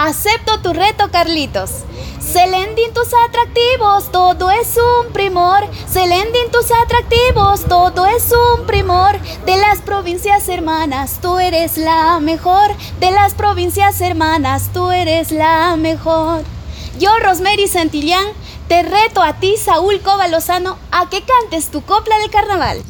Acepto tu reto, Carlitos. Selendin tus atractivos, todo es un primor. Selendin tus atractivos, todo es un primor. De las provincias hermanas, tú eres la mejor. De las provincias hermanas, tú eres la mejor. Yo, Rosemary Santillán, te reto a ti, Saúl Coba Lozano, a que cantes tu copla del carnaval.